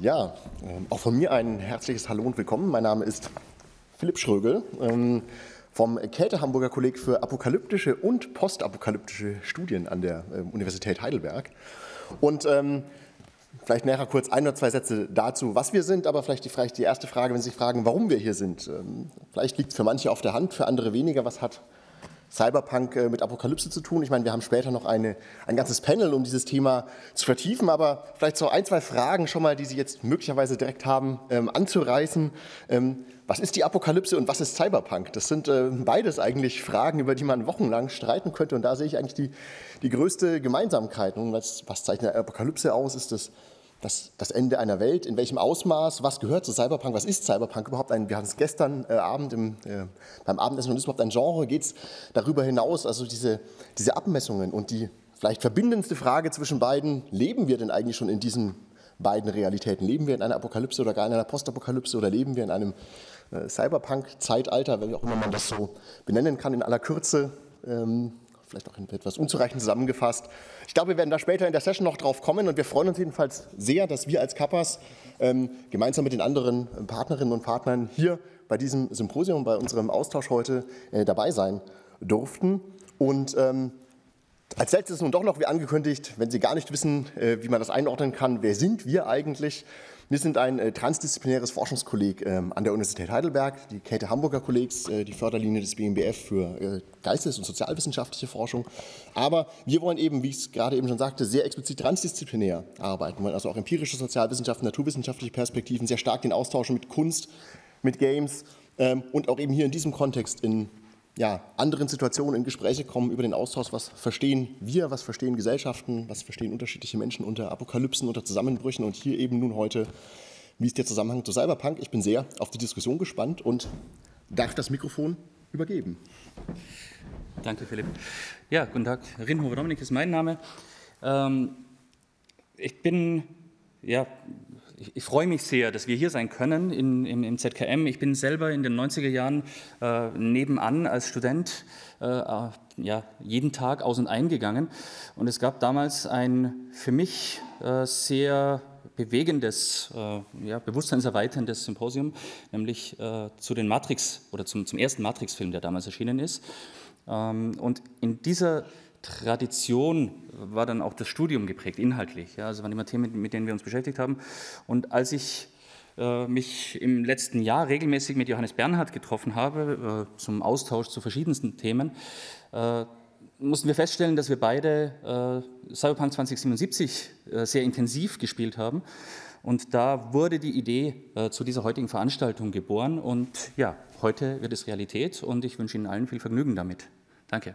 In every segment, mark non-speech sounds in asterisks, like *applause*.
Ja, ähm, auch von mir ein herzliches Hallo und Willkommen. Mein Name ist Philipp Schrögel ähm, vom Käthe Hamburger Kolleg für apokalyptische und postapokalyptische Studien an der ähm, Universität Heidelberg. Und ähm, vielleicht nachher kurz ein oder zwei Sätze dazu, was wir sind, aber vielleicht die, vielleicht die erste Frage, wenn Sie sich fragen, warum wir hier sind. Vielleicht liegt es für manche auf der Hand, für andere weniger. Was hat Cyberpunk äh, mit Apokalypse zu tun. Ich meine, wir haben später noch eine, ein ganzes Panel, um dieses Thema zu vertiefen, aber vielleicht so ein, zwei Fragen schon mal, die Sie jetzt möglicherweise direkt haben, ähm, anzureißen. Ähm, was ist die Apokalypse und was ist Cyberpunk? Das sind äh, beides eigentlich Fragen, über die man wochenlang streiten könnte und da sehe ich eigentlich die, die größte Gemeinsamkeit. Und was, was zeichnet Apokalypse aus? Ist das das, das Ende einer Welt, in welchem Ausmaß, was gehört zu Cyberpunk, was ist Cyberpunk überhaupt ein, wir hatten es gestern äh, Abend im, äh, beim Abendessen und ist überhaupt ein Genre, geht es darüber hinaus, also diese, diese Abmessungen und die vielleicht verbindendste Frage zwischen beiden, leben wir denn eigentlich schon in diesen beiden Realitäten? Leben wir in einer Apokalypse oder gar in einer Postapokalypse oder leben wir in einem äh, Cyberpunk-Zeitalter, wie auch immer man das so benennen kann, in aller Kürze? Ähm, vielleicht auch etwas unzureichend zusammengefasst. Ich glaube, wir werden da später in der Session noch drauf kommen und wir freuen uns jedenfalls sehr, dass wir als Kappas ähm, gemeinsam mit den anderen Partnerinnen und Partnern hier bei diesem Symposium, bei unserem Austausch heute äh, dabei sein durften. Und ähm, als letztes nun doch noch, wie angekündigt, wenn Sie gar nicht wissen, äh, wie man das einordnen kann, wer sind wir eigentlich? Wir sind ein äh, transdisziplinäres Forschungskolleg ähm, an der Universität Heidelberg, die Käthe Hamburger Kollegs, äh, die Förderlinie des BMBF für äh, geistes- und sozialwissenschaftliche Forschung. Aber wir wollen eben, wie ich es gerade eben schon sagte, sehr explizit transdisziplinär arbeiten. Wollen also auch empirische Sozialwissenschaften, naturwissenschaftliche Perspektiven, sehr stark den Austausch mit Kunst, mit Games ähm, und auch eben hier in diesem Kontext in ja, anderen Situationen in Gespräche kommen über den Austausch, was verstehen wir, was verstehen Gesellschaften, was verstehen unterschiedliche Menschen unter Apokalypsen, unter Zusammenbrüchen und hier eben nun heute, wie ist der Zusammenhang zu Cyberpunk? Ich bin sehr auf die Diskussion gespannt und darf das Mikrofon übergeben. Danke, Philipp. Ja, guten Tag. Rinhofer Dominik ist mein Name. Ähm, ich bin ja, ich, ich, freue mich sehr, dass wir hier sein können in, im, im, ZKM. Ich bin selber in den 90er Jahren äh, nebenan als Student äh, äh, ja, jeden Tag aus und eingegangen. Und es gab damals ein für mich äh, sehr bewegendes, äh, ja, bewusstseinserweiterndes Symposium, nämlich äh, zu den Matrix oder zum, zum ersten Matrix-Film, der damals erschienen ist. Ähm, und in dieser Tradition war dann auch das Studium geprägt, inhaltlich. Ja, also waren immer Themen, mit denen wir uns beschäftigt haben. Und als ich äh, mich im letzten Jahr regelmäßig mit Johannes Bernhard getroffen habe, äh, zum Austausch zu verschiedensten Themen, äh, mussten wir feststellen, dass wir beide äh, Cyberpunk 2077 äh, sehr intensiv gespielt haben. Und da wurde die Idee äh, zu dieser heutigen Veranstaltung geboren. Und ja, heute wird es Realität und ich wünsche Ihnen allen viel Vergnügen damit. Danke.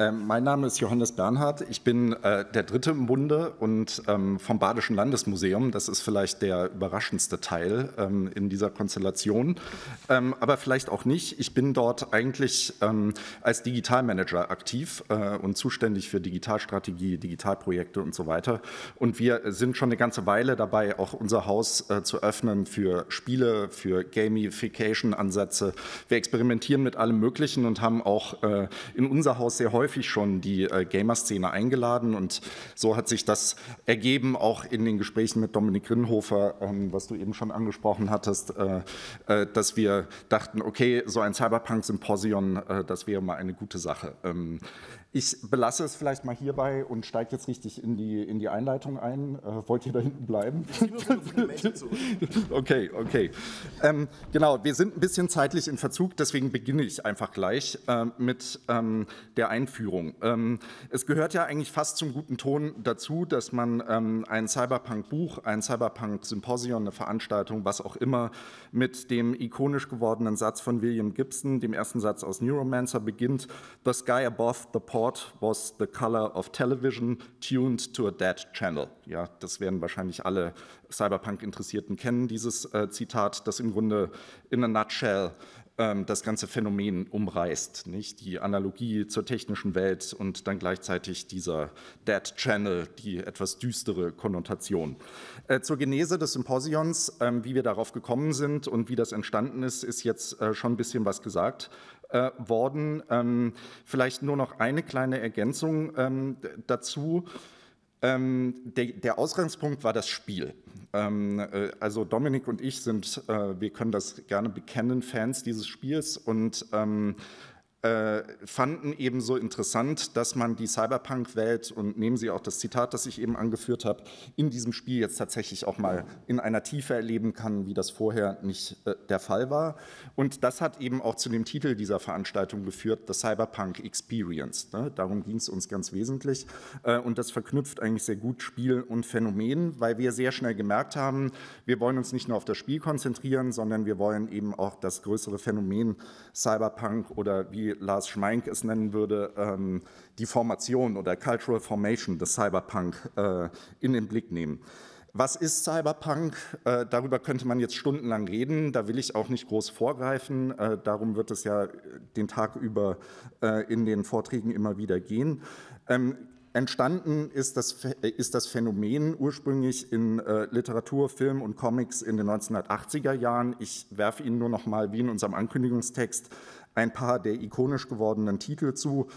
Ähm, mein Name ist Johannes Bernhard. Ich bin äh, der Dritte im Bunde und ähm, vom Badischen Landesmuseum. Das ist vielleicht der überraschendste Teil ähm, in dieser Konstellation. Ähm, aber vielleicht auch nicht. Ich bin dort eigentlich ähm, als Digitalmanager aktiv äh, und zuständig für Digitalstrategie, Digitalprojekte und so weiter. Und wir sind schon eine ganze Weile dabei, auch unser Haus äh, zu öffnen für Spiele, für Gamification-Ansätze. Wir experimentieren mit allem Möglichen und haben auch äh, in unser Haus sehr häufig häufig schon die äh, Gamer-Szene eingeladen und so hat sich das ergeben, auch in den Gesprächen mit Dominik Grinnhofer, ähm, was du eben schon angesprochen hattest, äh, äh, dass wir dachten, okay, so ein Cyberpunk-Symposion, äh, das wäre mal eine gute Sache. Ähm, ich belasse es vielleicht mal hierbei und steige jetzt richtig in die, in die Einleitung ein. Äh, wollt ihr da hinten bleiben? *laughs* okay, okay. Ähm, genau, wir sind ein bisschen zeitlich in Verzug, deswegen beginne ich einfach gleich äh, mit ähm, der Einführung. Ähm, es gehört ja eigentlich fast zum guten Ton dazu, dass man ähm, ein Cyberpunk-Buch, ein Cyberpunk-Symposion, eine Veranstaltung, was auch immer, mit dem ikonisch gewordenen Satz von William Gibson, dem ersten Satz aus Neuromancer, beginnt: The sky above the port report was the color of television tuned to a dead channel. Ja, das werden wahrscheinlich alle Cyberpunk-Interessierten kennen, dieses äh, Zitat, das im Grunde in a nutshell das ganze Phänomen umreißt. Nicht? Die Analogie zur technischen Welt und dann gleichzeitig dieser Dead Channel, die etwas düstere Konnotation. Äh, zur Genese des Symposions, ähm, wie wir darauf gekommen sind und wie das entstanden ist, ist jetzt äh, schon ein bisschen was gesagt äh, worden. Ähm, vielleicht nur noch eine kleine Ergänzung dazu. Ähm, der, der, Ausgangspunkt war das Spiel. Ähm, äh, also Dominik und ich sind, äh, wir können das gerne bekennen, Fans dieses Spiels und ähm, äh, fanden eben so interessant, dass man die Cyberpunk-Welt und nehmen Sie auch das Zitat, das ich eben angeführt habe, in diesem Spiel jetzt tatsächlich auch mal in einer Tiefe erleben kann, wie das vorher nicht äh, der Fall war. Und das hat eben auch zu dem Titel dieser Veranstaltung geführt, The Cyberpunk Experience. Ne? Darum ging es uns ganz wesentlich. Äh, und das verknüpft eigentlich sehr gut Spiel und Phänomen, weil wir sehr schnell gemerkt haben, wir wollen uns nicht nur auf das Spiel konzentrieren, sondern wir wollen eben auch das größere Phänomen Cyberpunk oder wie Lars Schmeink es nennen würde, ähm, die Formation oder Cultural Formation des Cyberpunk äh, in den Blick nehmen. Was ist Cyberpunk? Äh, darüber könnte man jetzt stundenlang reden. Da will ich auch nicht groß vorgreifen. Äh, darum wird es ja den Tag über äh, in den Vorträgen immer wieder gehen. Ähm, Entstanden ist das, ist das Phänomen ursprünglich in äh, Literatur, Film und Comics in den 1980er Jahren. Ich werfe Ihnen nur noch mal, wie in unserem Ankündigungstext, ein paar der ikonisch gewordenen Titel zu.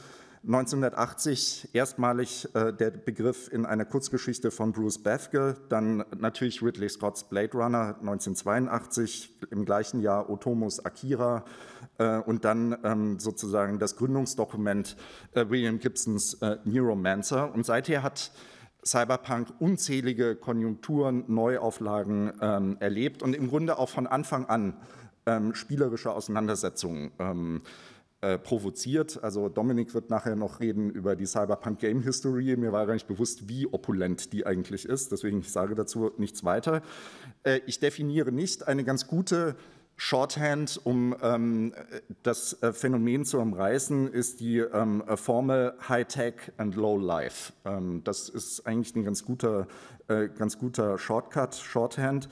1980 erstmalig äh, der Begriff in einer Kurzgeschichte von Bruce Bethke, dann natürlich Ridley Scott's Blade Runner 1982, im gleichen Jahr Otomos Akira äh, und dann ähm, sozusagen das Gründungsdokument äh, William Gibsons äh, Neuromancer. Und seither hat Cyberpunk unzählige Konjunkturen, Neuauflagen ähm, erlebt und im Grunde auch von Anfang an ähm, spielerische Auseinandersetzungen ähm, äh, provoziert. Also Dominik wird nachher noch reden über die Cyberpunk Game History. Mir war gar nicht bewusst, wie opulent die eigentlich ist. Deswegen ich sage dazu nichts weiter. Äh, ich definiere nicht eine ganz gute Shorthand, um ähm, das äh, Phänomen zu umreißen, ist die ähm, Formel High-Tech and Low-Life. Ähm, das ist eigentlich ein ganz guter, äh, ganz guter Shortcut, Shorthand.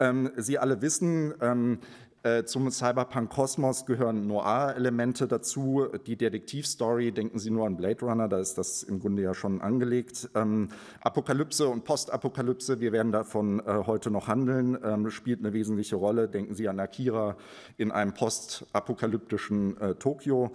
Ähm, Sie alle wissen, ähm, äh, zum Cyberpunk-Kosmos gehören Noir-Elemente dazu. Die Detektivstory, denken Sie nur an Blade Runner, da ist das im Grunde ja schon angelegt. Ähm, Apokalypse und Postapokalypse, wir werden davon äh, heute noch handeln, ähm, spielt eine wesentliche Rolle. Denken Sie an Akira in einem postapokalyptischen äh, Tokio.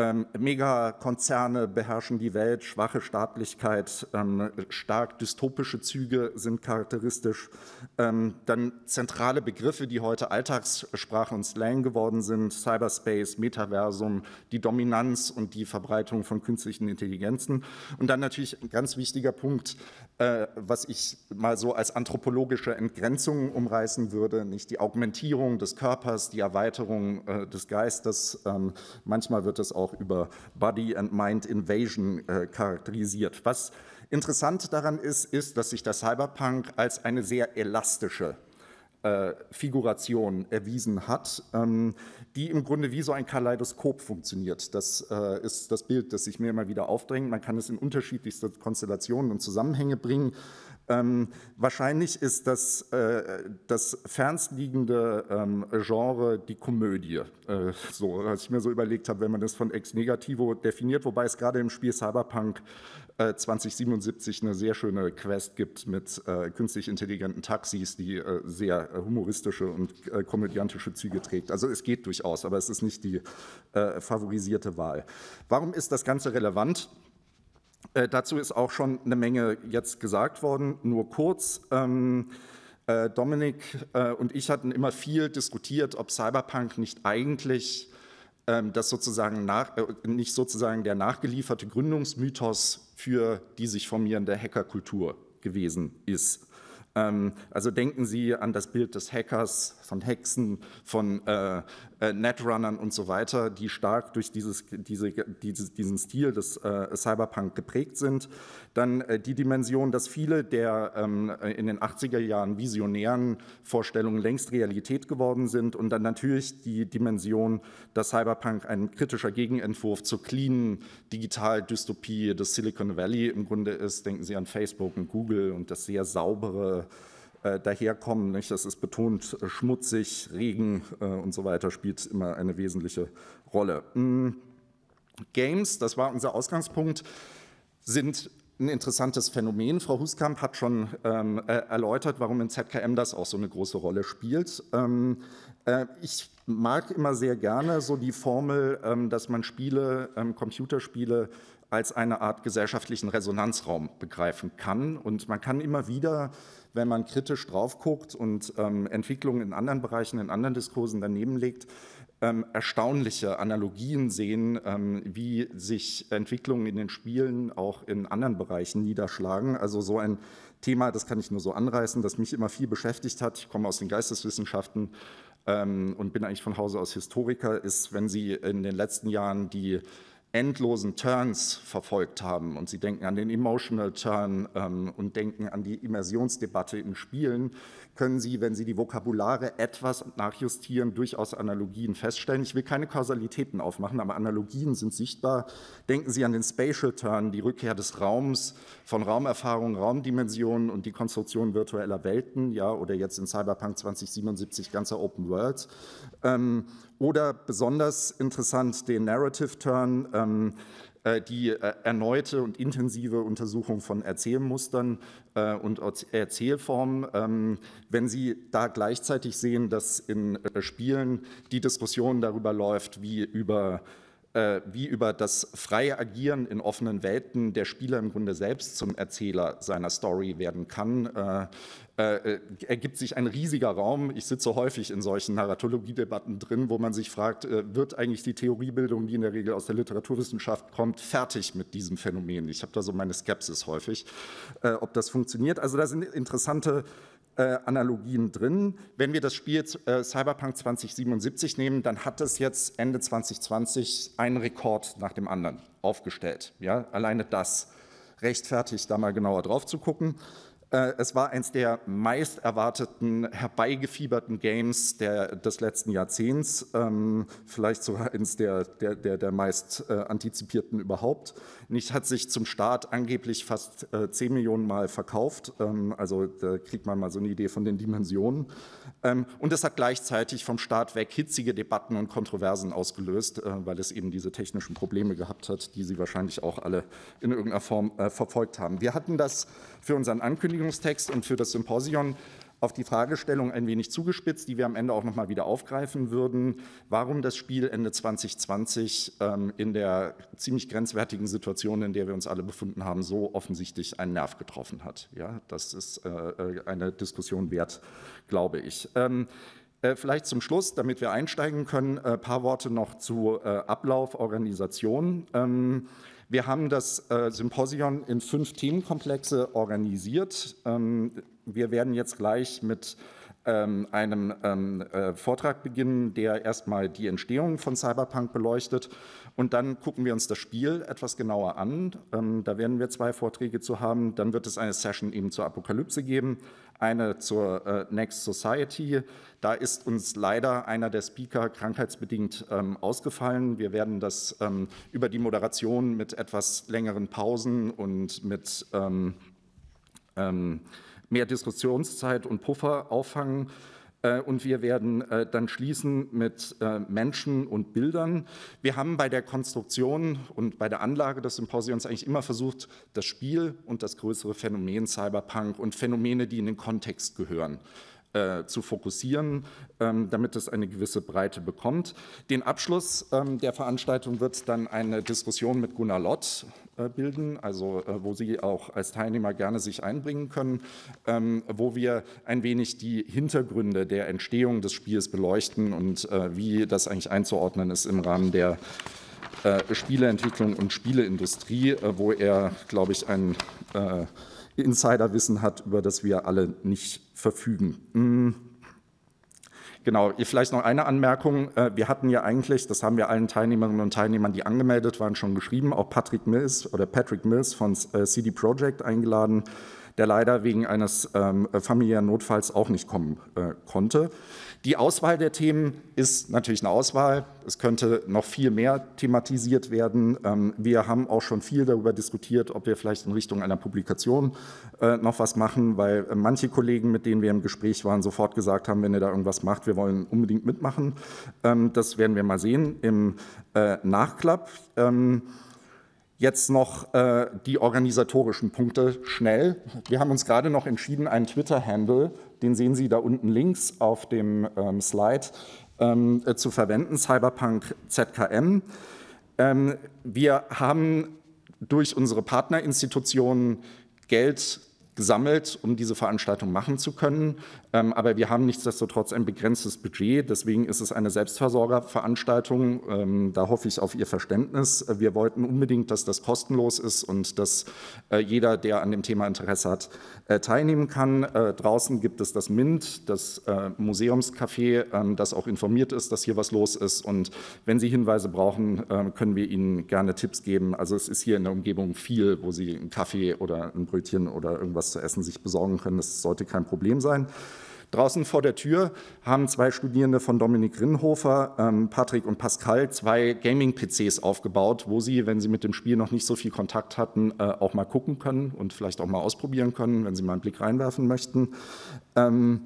Ähm, Megakonzerne beherrschen die Welt, schwache Staatlichkeit, ähm, stark dystopische Züge sind charakteristisch. Ähm, dann zentrale Begriffe, die heute Alltagssprache und Slang geworden sind, Cyberspace, Metaversum, die Dominanz und die Verbreitung von künstlichen Intelligenzen. Und dann natürlich ein ganz wichtiger Punkt, äh, was ich mal so als anthropologische Entgrenzung umreißen würde, nicht die Augmentierung des Körpers, die Erweiterung äh, des Geistes. Ähm, manchmal wird es auch auch über Body and Mind Invasion äh, charakterisiert. Was interessant daran ist, ist, dass sich der Cyberpunk als eine sehr elastische äh, Figuration erwiesen hat, ähm, die im Grunde wie so ein Kaleidoskop funktioniert. Das äh, ist das Bild, das sich mir immer wieder aufdrängt. Man kann es in unterschiedlichste Konstellationen und Zusammenhänge bringen. Ähm, wahrscheinlich ist das, äh, das fernstliegende ähm, Genre die Komödie. Äh, so, was ich mir so überlegt habe, wenn man das von ex negativo definiert, wobei es gerade im Spiel Cyberpunk äh, 2077 eine sehr schöne Quest gibt mit äh, künstlich intelligenten Taxis, die äh, sehr humoristische und äh, komödiantische Züge trägt. Also es geht durchaus, aber es ist nicht die favorisierte Wahl. Warum ist das Ganze relevant? Äh, dazu ist auch schon eine Menge jetzt gesagt worden, nur kurz. Ähm, äh, Dominik äh, und ich hatten immer viel diskutiert, ob Cyberpunk nicht eigentlich ähm, das sozusagen nach, äh, nicht sozusagen der nachgelieferte Gründungsmythos für die sich formierende Hackerkultur gewesen ist. Ähm, also denken Sie an das Bild des Hackers, von Hexen, von äh, äh, Netrunnern und so weiter, die stark durch dieses, diese, dieses, diesen Stil des äh, Cyberpunk geprägt sind. Dann äh, die Dimension, dass viele der ähm, in den 80er Jahren visionären Vorstellungen längst Realität geworden sind. Und dann natürlich die Dimension, dass Cyberpunk ein kritischer Gegenentwurf zur cleanen Digital-Dystopie des Silicon Valley im Grunde ist. Denken Sie an Facebook und Google und das sehr saubere äh, daherkommen. Nicht? Das ist betont äh, schmutzig, Regen äh, und so weiter spielt immer eine wesentliche Rolle. Mm, Games, das war unser Ausgangspunkt, sind ein interessantes Phänomen. Frau Huskamp hat schon ähm, äh, erläutert, warum in ZKM das auch so eine große Rolle spielt. Ähm, äh, ich mag immer sehr gerne so die Formel, ähm, dass man Spiele, ähm, Computerspiele als eine Art gesellschaftlichen Resonanzraum begreifen kann. Und man kann immer wieder, wenn man kritisch drauf guckt und ähm, Entwicklungen in anderen Bereichen, in anderen Diskursen daneben legt, ähm, erstaunliche Analogien sehen, ähm, wie sich Entwicklungen in den Spielen auch in anderen Bereichen niederschlagen. Also so ein Thema, das kann ich nur so anreißen, das mich immer viel beschäftigt hat. Ich komme aus den Geisteswissenschaften ähm, und bin eigentlich von Hause aus Historiker, ist, wenn Sie in den letzten Jahren die endlosen Turns verfolgt haben und Sie denken an den Emotional Turn ähm, und denken an die Immersionsdebatte in Spielen, können Sie, wenn Sie die Vokabulare etwas nachjustieren, durchaus Analogien feststellen. Ich will keine Kausalitäten aufmachen, aber Analogien sind sichtbar. Denken Sie an den Spatial Turn, die Rückkehr des Raums, von Raumerfahrung, Raumdimensionen und die Konstruktion virtueller Welten, ja, oder jetzt in Cyberpunk 2077 ganzer Open Worlds. Ähm, oder besonders interessant den Narrative Turn, ähm, äh, die äh, erneute und intensive Untersuchung von Erzählmustern äh, und Erzählformen. Ähm, wenn Sie da gleichzeitig sehen, dass in Spielen die Diskussion darüber läuft, wie über wie über das freie Agieren in offenen Welten der Spieler im Grunde selbst zum Erzähler seiner Story werden kann, äh, äh, ergibt sich ein riesiger Raum. Ich sitze häufig in solchen Narratologiedebatten drin, wo man sich fragt, äh, wird eigentlich die Theoriebildung, die in der Regel aus der Literaturwissenschaft kommt, fertig mit diesem Phänomen? Ich habe da so meine Skepsis häufig, äh, ob das funktioniert. Also da sind interessante äh, Analogien drin. Wenn wir das Spiel äh, Cyberpunk 2077 nehmen, dann hat es jetzt Ende 2020 einen Rekord nach dem anderen aufgestellt. Ja, alleine das rechtfertigt, da mal genauer drauf zu gucken. Äh, es war eines der meist erwarteten, herbeigefieberten Games der, des letzten Jahrzehnts, ähm, vielleicht sogar eines der, der, der, der meist äh, antizipierten überhaupt. Nicht hat sich zum Start angeblich fast äh, 10 Millionen Mal verkauft, ähm, also da kriegt man mal so eine Idee von den Dimensionen. Ähm, und es hat gleichzeitig vom Start weg hitzige Debatten und Kontroversen ausgelöst, äh, weil es eben diese technischen Probleme gehabt hat, die Sie wahrscheinlich auch alle in irgendeiner Form äh, verfolgt haben. Wir hatten das für unseren Ankündigungstext und für das Symposion auf die Fragestellung ein wenig zugespitzt, die wir am Ende auch noch mal wieder aufgreifen würden, warum das Spiel Ende 2020 ähm, in der ziemlich grenzwertigen Situation, in der wir uns alle befunden haben, so offensichtlich einen Nerv getroffen hat. Ja, das ist äh, äh eine Diskussion wert, glaube ich. Ähm, äh, Vielleicht zum Schluss, damit wir einsteigen können, ein äh, paar Worte noch zu äh, Ablauf, Organisation. Ähm, wir haben das äh, Symposion in fünf Themenkomplexe organisiert. Ähm, wir werden jetzt gleich mit ähm, einem ähm, äh, Vortrag beginnen, der erstmal die Entstehung von Cyberpunk beleuchtet. Und dann gucken wir uns das Spiel etwas genauer an. Ähm, da werden wir zwei Vorträge zu haben. Dann wird es eine Session eben zur Apokalypse geben, eine zur äh, Next Society. Da ist uns leider einer der Speaker krankheitsbedingt ähm, ausgefallen. Wir werden das ähm, über die Moderation mit etwas längeren Pausen und mit ähm, ähm mehr Diskussionszeit und Puffer auffangen. Äh, und wir werden äh, dann schließen mit äh, Menschen und Bildern. Wir haben bei der Konstruktion und bei der Anlage des Symposions eigentlich immer versucht, das Spiel und das größere Phänomen Cyberpunk und Phänomene, die in den Kontext gehören, äh, zu fokussieren, ähm, damit es eine gewisse Breite bekommt. Den Abschluss ähm, der Veranstaltung wird dann eine Diskussion mit Gunnar Lott äh, bilden, also äh, wo Sie auch als Teilnehmer gerne sich einbringen können, ähm, wo wir ein wenig die Hintergründe der Entstehung des Spiels beleuchten und äh, wie das eigentlich einzuordnen ist im Rahmen der äh, Spieleentwicklung und Spieleindustrie, äh, wo er, glaube ich, ein Insiderwissen hat, über das wir alle nicht verfügen. Hm. Genau, vielleicht noch eine Anmerkung. Äh, wir hatten ja eigentlich, das haben wir allen Teilnehmerinnen und Teilnehmern, die angemeldet waren, schon geschrieben, auch Patrick Mills oder Patrick Mills von äh, CD Projekt eingeladen, der leider wegen eines ähm, familiären Notfalls auch nicht kommen äh, konnte. Die Auswahl der Themen ist natürlich eine Auswahl. Es könnte noch viel mehr thematisiert werden. Ähm, wir haben auch schon viel darüber diskutiert, ob wir vielleicht in Richtung einer Publikation äh, noch was machen, weil äh, manche Kollegen, mit denen wir im Gespräch waren, sofort gesagt haben, wenn ihr da irgendwas macht, wir wollen unbedingt mitmachen. Ähm, das werden wir mal sehen im äh, Nachklapp. Jetzt noch äh, die organisatorischen Punkte schnell. Wir haben uns gerade noch entschieden, einen Twitter-Handle, den sehen Sie da unten links auf dem ähm, Slide, ähm, äh, zu verwenden, Cyberpunk ZKM. Ähm, wir haben durch unsere Partnerinstitutionen Geld gesammelt, um diese Veranstaltung machen zu können. Ähm, aber wir haben nichtsdestotrotz ein begrenztes Budget. Deswegen ist es eine Selbstversorgerveranstaltung. Ähm, da hoffe ich auf Ihr Verständnis. Wir wollten unbedingt, dass das kostenlos ist und dass äh, jeder, der an dem Thema Interesse hat, äh, teilnehmen kann. Äh, draußen gibt es das MINT, das Museumscafé, ähm, das auch informiert ist, dass hier was los ist. Und wenn Sie Hinweise brauchen, können wir Ihnen gerne Tipps geben. Also es ist hier in der Umgebung viel, wo Sie einen Kaffee oder ein Brötchen oder irgendwas zu essen sich besorgen können. Das sollte kein Problem sein. Draußen vor der Tür haben zwei Studierende von Dominik Rinnhofer, ähm, Patrick und Pascal, zwei Gaming-PCs aufgebaut, wo sie, wenn sie mit dem Spiel noch nicht so viel Kontakt hatten, äh, auch mal gucken können und vielleicht auch mal ausprobieren können, wenn sie mal einen Blick reinwerfen möchten. Ähm,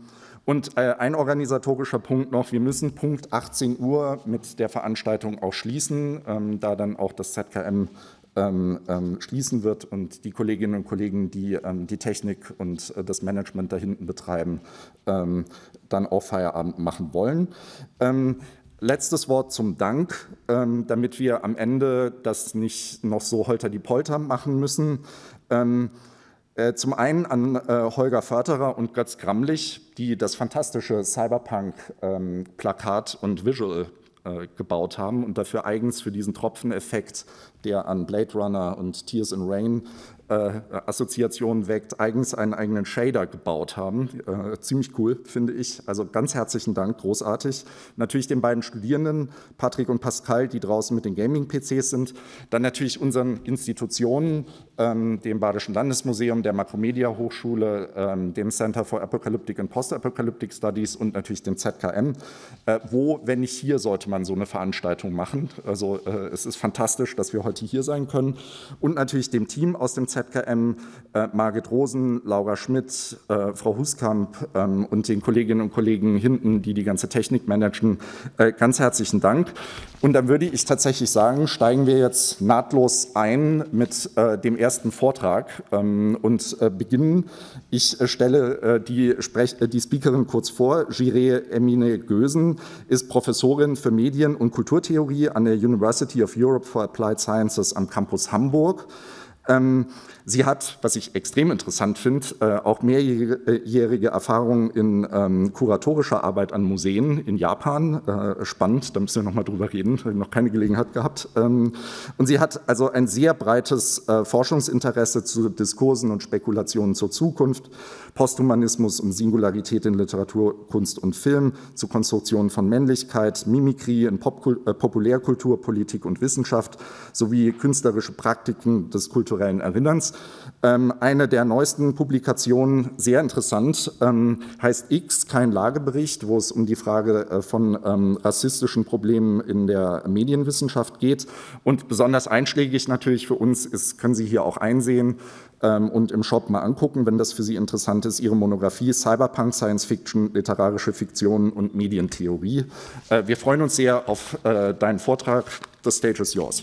und äh, ein organisatorischer Punkt noch, wir müssen Punkt 18 Uhr mit der Veranstaltung auch schließen, ähm, da dann auch das ZKM ähm, ähm, schließen wird und die Kolleginnen und Kollegen, die ähm, die Technik und äh, das Management da hinten betreiben, ähm, dann auch Feierabend machen wollen. Ähm, letztes Wort zum Dank, ähm, damit wir am Ende das nicht noch so holter die Polter machen müssen. Äh, zum einen an äh, Holger Förterer und Götz Gramlich, die das fantastische Cyberpunk-Plakat und Visual äh, gebaut haben und dafür eigens für diesen Tropfeneffekt, der an Blade Runner und Tears in Rain Assoziationen weckt, eigens einen eigenen Shader gebaut haben. Äh, ziemlich cool, finde ich. Also ganz herzlichen Dank, großartig. Natürlich den beiden Studierenden, Patrick und Pascal, die draußen mit den Gaming-PCs sind. Dann natürlich unseren Institutionen, ähm, dem Badischen Landesmuseum, der Makromedia Hochschule, ähm, dem Center for Apocalyptic and Post-Apocalyptic Studies und natürlich dem ZKM. Äh, wo, wenn nicht hier, sollte man so eine Veranstaltung machen? Also äh, es ist fantastisch, dass wir heute hier sein können. Und natürlich dem Team aus dem ZKM, äh, Margit Rosen, Laura Schmidt, äh, Frau Huskamp ähm, und den Kolleginnen und Kollegen hinten, die die ganze Technik managen. Äh, ganz herzlichen Dank. Und dann würde ich tatsächlich sagen, steigen wir jetzt nahtlos ein mit äh, dem ersten Vortrag ähm, und äh, beginnen. Ich äh, stelle die, Sprech die Speakerin kurz vor. Jiré Emine Gösen ist Professorin für Medien- und Kulturtheorie an der University of Europe for Applied Sciences am Campus Hamburg. Ähm, sie hat, was ich extrem interessant finde, äh, auch mehrjährige Erfahrung in ähm, kuratorischer Arbeit an Museen in Japan. Äh, spannend, da müssen wir noch mal drüber reden, ich noch keine Gelegenheit gehabt. Ähm, und sie hat also ein sehr breites äh, Forschungsinteresse zu Diskursen und Spekulationen zur Zukunft, Posthumanismus und Singularität in Literatur, Kunst und Film, zu Konstruktionen von Männlichkeit, Mimikrie in Popkul Populärkultur, Politik und Wissenschaft sowie künstlerische Praktiken des Kulturellen kulturellen Erinnerns. Ähm, eine der neuesten Publikationen, sehr interessant, ähm, heißt X, kein Lagebericht, wo es um die Frage äh, von ähm, rassistischen Problemen in der Medienwissenschaft geht. Und besonders einschlägig natürlich für uns ist, können Sie hier auch einsehen, und im Shop mal angucken, wenn das für Sie interessant ist, Ihre Monographie Cyberpunk, Science Fiction, literarische Fiktion und Medientheorie. Äh, wir freuen uns sehr auf äh, deinen Vortrag. The stage is yours.